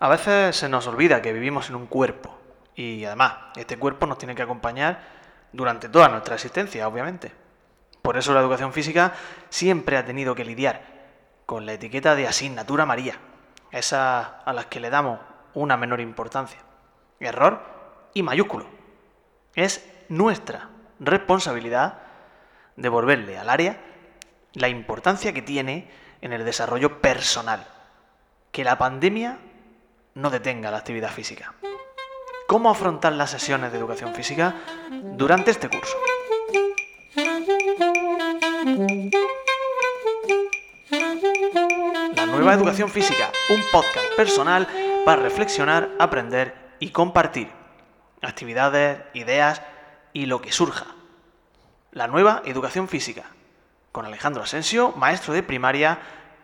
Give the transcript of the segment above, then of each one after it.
A veces se nos olvida que vivimos en un cuerpo y además este cuerpo nos tiene que acompañar durante toda nuestra existencia, obviamente. Por eso la educación física siempre ha tenido que lidiar con la etiqueta de asignatura María, esas a las que le damos una menor importancia. Error y mayúsculo. Es nuestra responsabilidad devolverle al área la importancia que tiene en el desarrollo personal. Que la pandemia no detenga la actividad física. ¿Cómo afrontar las sesiones de educación física durante este curso? La nueva educación física, un podcast personal para reflexionar, aprender y compartir actividades, ideas y lo que surja. La nueva educación física, con Alejandro Asensio, maestro de primaria,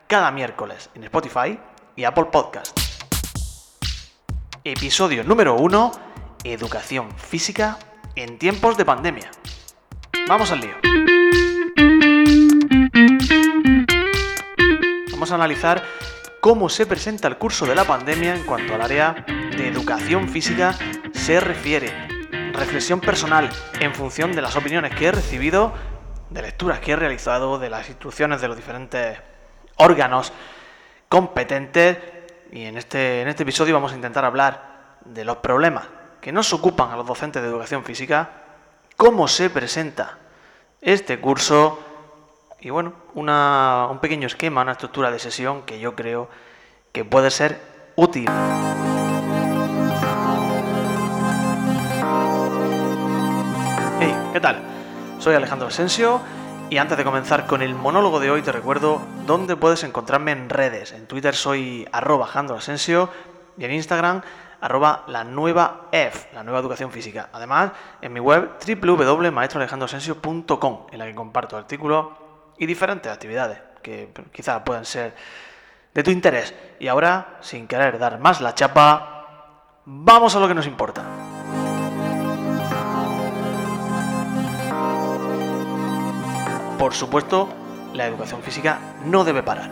cada miércoles en Spotify y Apple Podcast. Episodio número 1, Educación física en tiempos de pandemia. Vamos al lío. Vamos a analizar cómo se presenta el curso de la pandemia en cuanto al área de educación física se refiere. Reflexión personal en función de las opiniones que he recibido, de lecturas que he realizado, de las instrucciones de los diferentes órganos competentes. Y en este, en este episodio vamos a intentar hablar de los problemas que nos ocupan a los docentes de educación física, cómo se presenta este curso y bueno, un pequeño esquema, una estructura de sesión que yo creo que puede ser útil. Hey, ¿qué tal? Soy Alejandro Asensio y antes de comenzar con el monólogo de hoy te recuerdo dónde puedes encontrarme en redes. En Twitter soy arroba Asensio y en Instagram arroba la nueva F, la nueva educación física. Además, en mi web www.maestroalejandroasensio.com en la que comparto artículos y diferentes actividades que quizás puedan ser de tu interés. Y ahora, sin querer dar más la chapa, vamos a lo que nos importa. Por supuesto, la educación física no debe parar.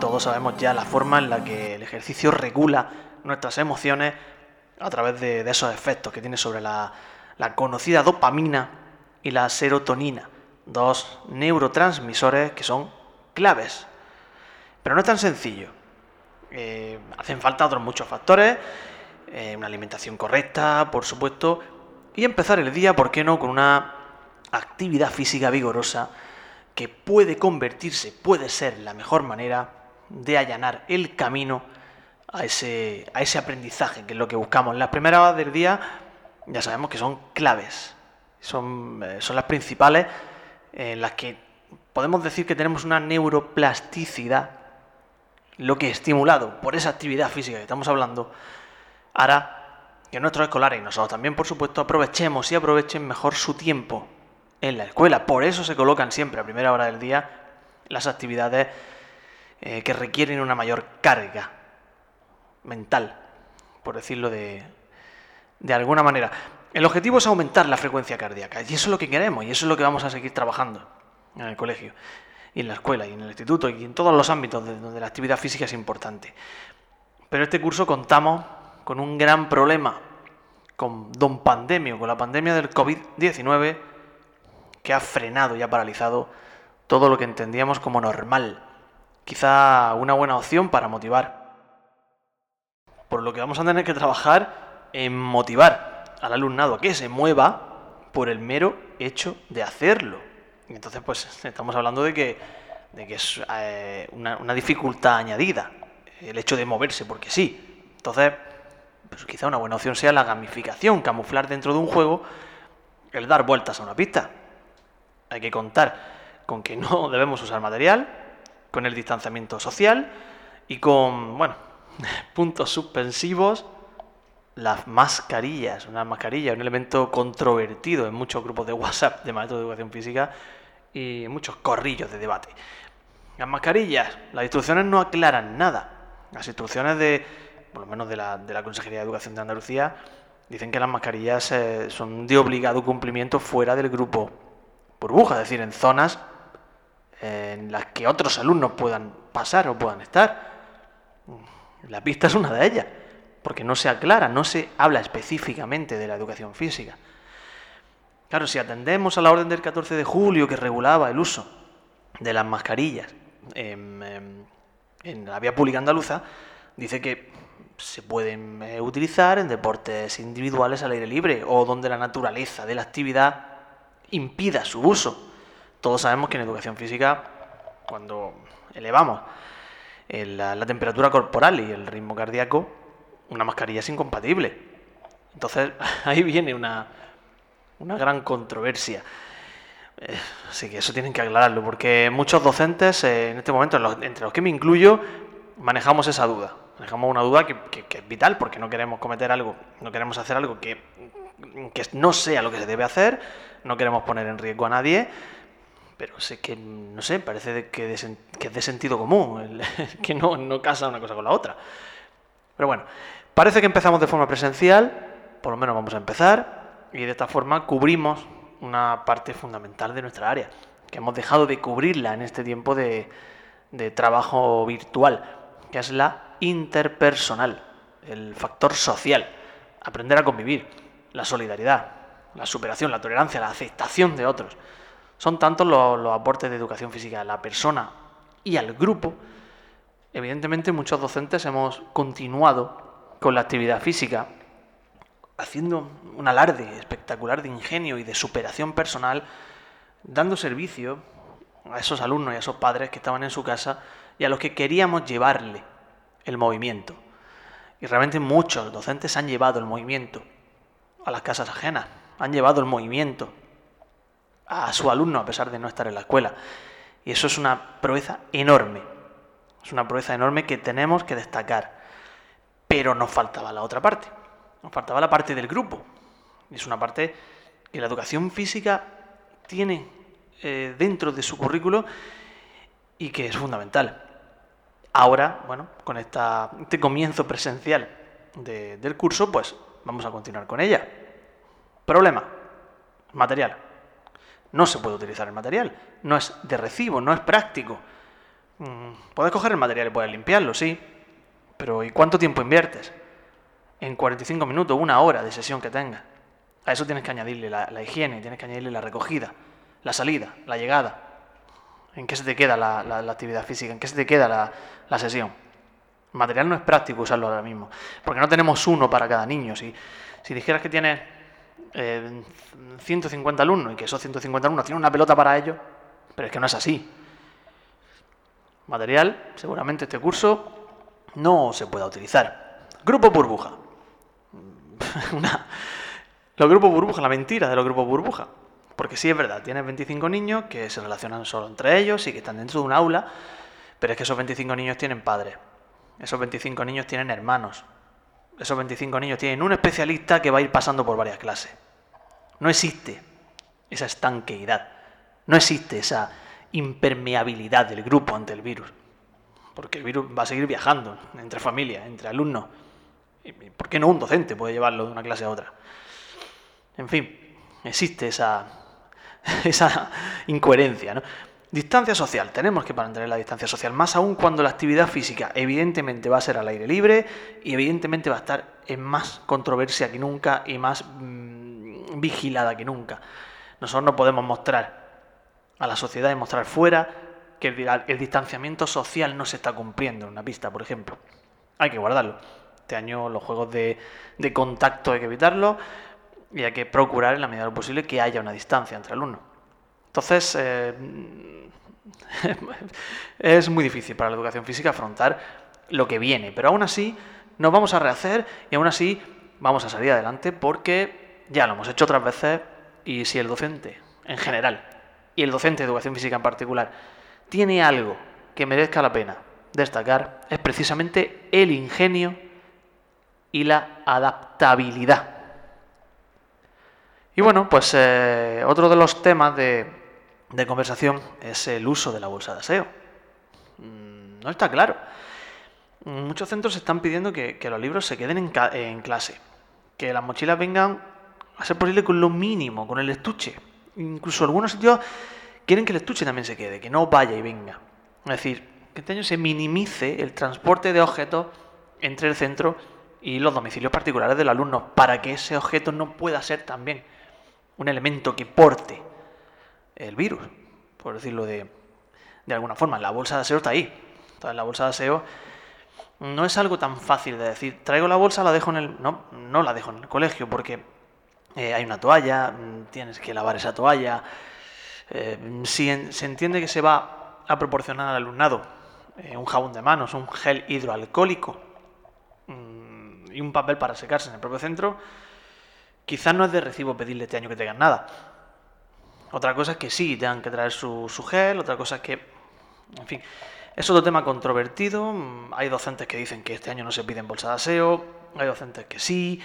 Todos sabemos ya la forma en la que el ejercicio regula nuestras emociones a través de, esos efectos que tiene sobre la, conocida dopamina y la serotonina, dos neurotransmisores que son claves. Pero no es tan sencillo. Eh, hacen falta otros muchos factores, eh, una alimentación correcta, por supuesto, y empezar el día, ¿por qué no?, con una actividad física vigorosa que puede convertirse, puede ser la mejor manera de allanar el camino a ese, a ese aprendizaje, que es lo que buscamos. Las primeras horas del día ya sabemos que son claves, son, eh, son las principales en las que podemos decir que tenemos una neuroplasticidad, lo que estimulado por esa actividad física que estamos hablando, hará que nuestros escolares y nosotros también, por supuesto, aprovechemos y aprovechen mejor su tiempo en la escuela. Por eso se colocan siempre a primera hora del día las actividades eh, que requieren una mayor carga mental, por decirlo de, de alguna manera. El objetivo es aumentar la frecuencia cardíaca y eso es lo que queremos y eso es lo que vamos a seguir trabajando en el colegio y en la escuela y en el instituto y en todos los ámbitos donde la actividad física es importante. Pero este curso contamos con un gran problema, con don pandemio, con la pandemia del COVID-19 que ha frenado y ha paralizado todo lo que entendíamos como normal. Quizá una buena opción para motivar por lo que vamos a tener que trabajar en motivar al alumnado a que se mueva por el mero hecho de hacerlo. Y entonces, pues estamos hablando de que, de que es eh, una, dificultad añadida el hecho de moverse, porque sí. Entonces, pues quizá una buena opción sea la gamificación, camuflar dentro de un juego el dar vueltas a una pista. Hay que contar con que no debemos usar material, con el distanciamiento social y con, bueno, puntos suspensivos, las mascarillas. Una mascarilla, un elemento controvertido en muchos grupos de WhatsApp de maestros de educación física y en muchos corrillos de debate. Las mascarillas, las instrucciones no aclaran nada. Las instrucciones de, por lo menos de la, de la Consejería de Educación de Andalucía, dicen que las mascarillas eh, son de obligado cumplimiento fuera del grupo burbuja, es decir, en zonas en las que otros alumnos puedan pasar o puedan estar La pista es una de ellas, porque no se aclara, no se habla específicamente de la educación física. Claro, si atendemos a la orden del 14 de julio que regulaba el uso de las mascarillas en, la vía pública andaluza, dice que se pueden eh, utilizar en deportes individuales al aire libre o donde la naturaleza de la actividad impida su uso. Todos sabemos que en educación física, cuando elevamos la, temperatura corporal y el ritmo cardíaco, una mascarilla es incompatible. Entonces ahí viene una, una gran controversia. Eh, así que eso tienen que aclararlo, porque muchos docentes eh, en este momento, entre los que me incluyo, manejamos esa duda. Manejamos una duda que, es vital porque no queremos cometer algo, no queremos hacer algo que, que no sea lo que se debe hacer, no queremos poner en riesgo a nadie, pero sé que, no sé, parece que, es de sentido común, que no, no casa una cosa con la otra. Pero bueno, parece que empezamos de forma presencial, por lo menos vamos a empezar, y de esta forma cubrimos una parte fundamental de nuestra área, que hemos dejado de cubrirla en este tiempo de, de trabajo virtual, que es la interpersonal, el factor social, aprender a convivir, la solidaridad, la superación, la tolerancia, la aceptación de otros. Son tantos los, aportes de educación física a la persona y al grupo. Evidentemente muchos docentes hemos continuado con la actividad física, haciendo un alarde espectacular de ingenio y de superación personal, dando servicio a esos alumnos y a esos padres que estaban en su casa y a los que queríamos llevarle el movimiento. Y realmente muchos docentes han llevado el movimiento a las casas ajenas, han llevado el movimiento a su alumno a pesar de no estar en la escuela. Y eso es una proeza enorme. Es una proeza enorme que tenemos que destacar. Pero nos faltaba la otra parte. Nos faltaba la parte del grupo. Es una parte que la educación física tiene eh, dentro de su currículo y que es fundamental. Ahora, bueno, con esta, este comienzo presencial del curso, pues vamos a continuar con ella. Problema, material. No se puede utilizar el material, no es de recibo, no es práctico. Mm, puedes coger el material y puedes limpiarlo, sí, pero ¿y cuánto tiempo inviertes? En 45 minutos, una hora de sesión que tengas. A eso tienes que añadirle la, higiene, tienes que añadirle la recogida, la salida, la llegada. ¿En qué se te queda la, actividad física? ¿En qué se te queda la, sesión? Material no es práctico usarlo ahora mismo, porque no tenemos uno para cada niño. Si, si dijeras que tienes 150 eh, alumnos y que esos 150 alumnos tienen una pelota para ellos, pero es que no es así. Material, seguramente este curso no se pueda utilizar. Grupo burbuja. Los grupos burbuja, la mentira de los grupos burbuja. Porque sí es verdad, tienes 25 niños que se relacionan solo entre ellos y que están dentro de un aula, pero es que esos 25 niños tienen padres. Esos 25 niños tienen hermanos. Esos 25 niños tienen un especialista que va a ir pasando por varias clases. No existe esa estanqueidad, no existe esa impermeabilidad del grupo ante el virus, porque el virus va a seguir viajando entre familias, entre alumnos. ¿Por qué no un docente puede llevarlo de una clase a otra? En fin, existe esa, esa incoherencia. ¿no? Distancia social, tenemos que mantener la distancia social, más aún cuando la actividad física evidentemente va a ser al aire libre y evidentemente va a estar en más controversia que nunca y más mm, vigilada que nunca. Nosotros no podemos mostrar a la sociedad y mostrar fuera que el, distanciamiento social no se está cumpliendo en una pista, por ejemplo. Hay que guardarlo. Este año los juegos de, contacto hay que evitarlos y hay que procurar en la medida de lo posible que haya una distancia entre alumnos. Entonces, eh, es muy difícil para la educación física afrontar lo que viene, pero aún así nos vamos a rehacer y aún así vamos a salir adelante porque ya lo hemos hecho otras veces y si el docente en general y el docente de educación física en particular tiene algo que merezca la pena destacar es precisamente el ingenio y la adaptabilidad. Y bueno, pues eh, otro de los temas de, de conversación es el uso de la bolsa de aseo. Mm, no está claro. Muchos centros están pidiendo que, los libros se queden en, clase, que las mochilas vengan a ser posible con lo mínimo, con el estuche. Incluso algunos sitios quieren que el estuche también se quede, que no vaya y venga. Es decir, que este año se minimice el transporte de objetos entre el centro y los domicilios particulares del alumno, para que ese objeto no pueda ser también un elemento que porte el virus, por decirlo de, de alguna forma. La bolsa de aseo está ahí. Entonces, la bolsa de aseo no es algo tan fácil de decir, traigo la bolsa, la dejo en el... No, no la dejo en el colegio porque eh, hay una toalla, mm, tienes que lavar esa toalla. Eh, si se entiende que se va a proporcionar al alumnado eh, un jabón de manos, un gel hidroalcohólico, y un papel para secarse en el propio centro, quizás no es de recibo pedirle este año que tengan nada. Otra cosa es que sí, tengan que traer su, gel, otra cosa es que, en fin, es otro tema controvertido. Hay docentes que dicen que este año no se piden bolsa de aseo, hay docentes que sí.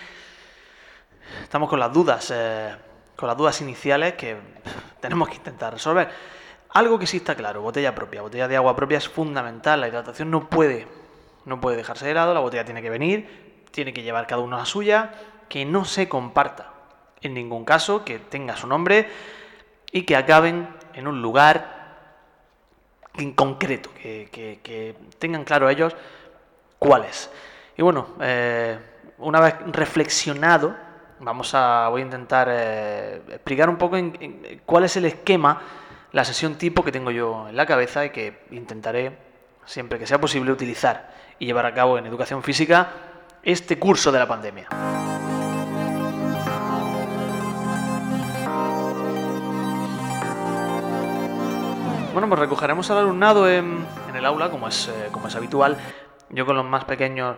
Estamos con las dudas, eh, con las dudas iniciales que tenemos que intentar resolver. Algo que sí está claro, botella propia, botella de agua propia es fundamental. La hidratación no puede, no puede dejarse de lado, la botella tiene que venir, tiene que llevar cada uno la suya, que no se comparta en ningún caso, que tenga su nombre y que acaben en un lugar en concreto, que, tengan claro ellos cuál es. Y bueno, eh, una vez reflexionado, vamos a, voy a intentar eh, explicar un poco en, cuál es el esquema, la sesión tipo que tengo yo en la cabeza y que intentaré, siempre que sea posible, utilizar y llevar a cabo en educación física este curso de la pandemia. Bueno, pues recogeremos al alumnado en, el aula, como es, eh, como es habitual. Yo con los más pequeños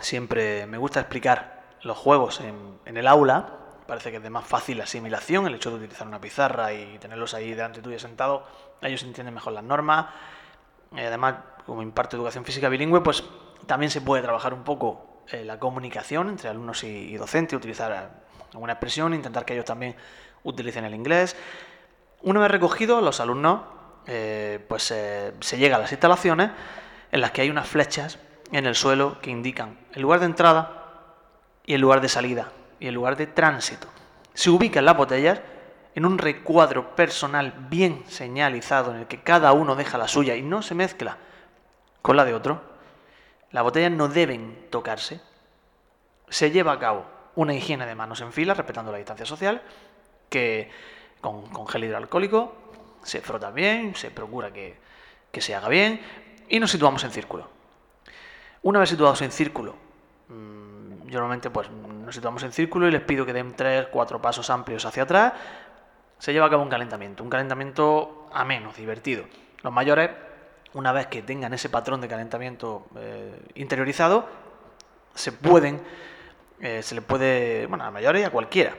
siempre me gusta explicar los juegos en, el aula. Parece que es de más fácil asimilación el hecho de utilizar una pizarra y tenerlos ahí delante tuyo sentado. Ellos entienden mejor las normas. Y además, como imparto educación física bilingüe, pues también se puede trabajar un poco eh, la comunicación entre alumnos y, docentes, utilizar eh, alguna expresión, intentar que ellos también utilicen el inglés. Una vez recogido, los alumnos, eh, pues se llega a las instalaciones en las que hay unas flechas en el suelo que indican el lugar de entrada y el lugar de salida y el lugar de tránsito. Se ubican las botellas en un recuadro personal bien señalizado en el que cada uno deja la suya y no se mezcla con la de otro las botellas no deben tocarse. Se lleva a cabo una higiene de manos en fila, respetando la distancia social, que con, gel hidroalcohólico se frota bien, se procura que, se haga bien y nos situamos en círculo. Una vez situados en círculo, normalmente pues nos situamos en círculo y les pido que den tres, cuatro pasos amplios hacia atrás. Se lleva a cabo un calentamiento, un calentamiento ameno, divertido. Los mayores una vez que tengan ese patrón de calentamiento eh, interiorizado, se pueden, eh, se le puede, bueno, a mayores y a cualquiera,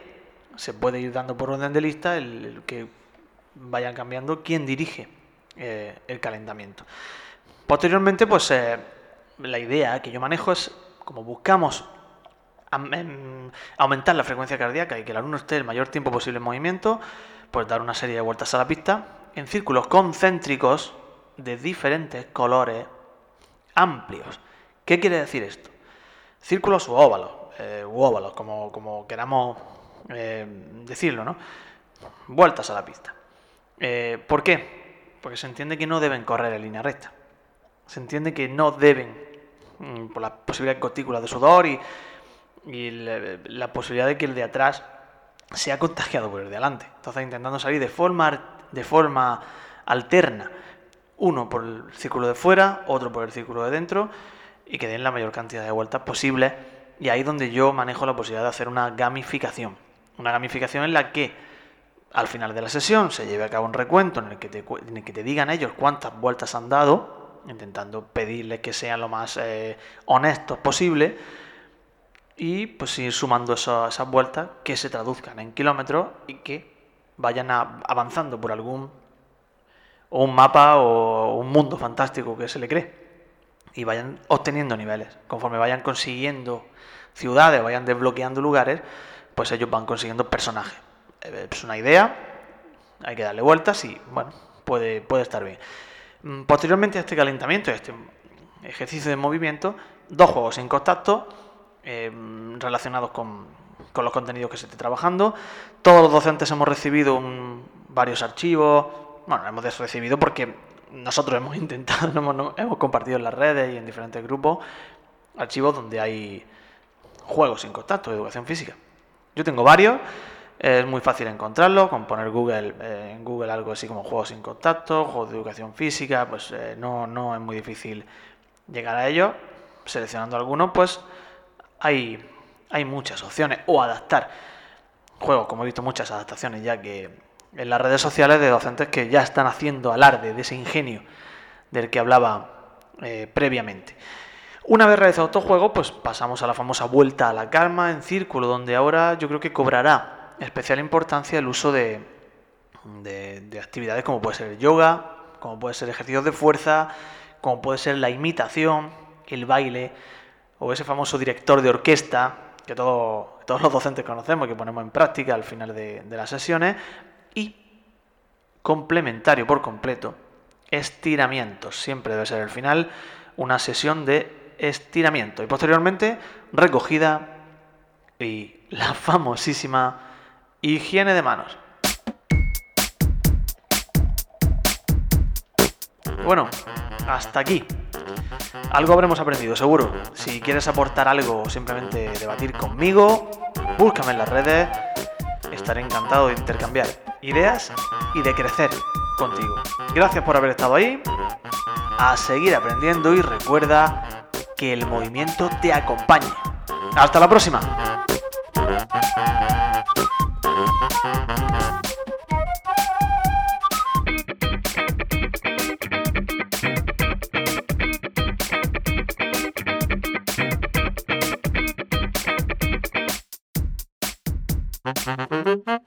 se puede ir dando por orden de lista el, que vayan cambiando quién dirige eh, el calentamiento. Posteriormente, pues la idea que yo manejo es, como buscamos aumentar la frecuencia cardíaca y que el alumno esté el mayor tiempo posible en movimiento, pues dar una serie de vueltas a la pista en círculos concéntricos de diferentes colores amplios. ¿Qué quiere decir esto? Círculos u óvalos, eh, u óvalos, como, como queramos eh, decirlo, ¿no? Vueltas a la pista. Eh, ¿Por qué? Porque se entiende que no deben correr en línea recta. Se entiende que no deben, mm, por la posibilidad de gotículas de sudor y, y la posibilidad de que el de atrás sea contagiado por el de adelante. Entonces intentando salir de forma, de forma alterna uno por el círculo de fuera, otro por el círculo de dentro, y que den la mayor cantidad de vueltas posible. Y ahí es donde yo manejo la posibilidad de hacer una gamificación. Una gamificación en la que al final de la sesión se lleve a cabo un recuento en el que te, en el que te digan ellos cuántas vueltas han dado, intentando pedirles que sean lo más eh, honestos posible, y pues ir sumando esas vueltas que se traduzcan en kilómetros y que vayan avanzando por algún o un mapa o un mundo fantástico que se le cree. Y vayan obteniendo niveles. Conforme vayan consiguiendo ciudades, vayan desbloqueando lugares, pues ellos van consiguiendo personajes. Eh, es una idea, hay que darle vueltas y bueno, puede, puede estar bien. Mm, posteriormente a este calentamiento, a este ejercicio de movimiento, dos juegos en contacto eh, relacionados con, con, los contenidos que se esté trabajando. Todos los docentes hemos recibido varios archivos, bueno, hemos recibido porque nosotros hemos intentado, hemos, compartido en las redes y en diferentes grupos archivos donde hay juegos sin contacto de educación física. Yo tengo varios, es muy fácil encontrarlo, con poner Google eh, en Google algo así como juegos sin contacto, juegos de educación física, pues eh, no, no es muy difícil llegar a ellos. Seleccionando algunos, pues hay, muchas opciones. O adaptar juegos, como he visto muchas adaptaciones ya que en las redes sociales de docentes que ya están haciendo alarde de ese ingenio del que hablaba eh, previamente. Una vez realizado estos juegos, pues pasamos a la famosa vuelta a la calma en círculo, donde ahora yo creo que cobrará especial importancia el uso de, de, actividades como puede ser el yoga, como puede ser ejercicios de fuerza, como puede ser la imitación, el baile, o ese famoso director de orquesta que todos los docentes conocemos que ponemos en práctica al final de, de las sesiones, y complementario por completo, estiramientos. Siempre debe ser el final una sesión de estiramiento y posteriormente recogida y la famosísima higiene de manos. Bueno, hasta aquí. Algo habremos aprendido, seguro. Si quieres aportar algo o simplemente debatir conmigo, búscame en las redes. Estaré encantado de intercambiar ideas y de crecer contigo. Gracias por haber estado ahí. A seguir aprendiendo y recuerda que el movimiento te acompañe. Hasta la próxima. Mm-hmm.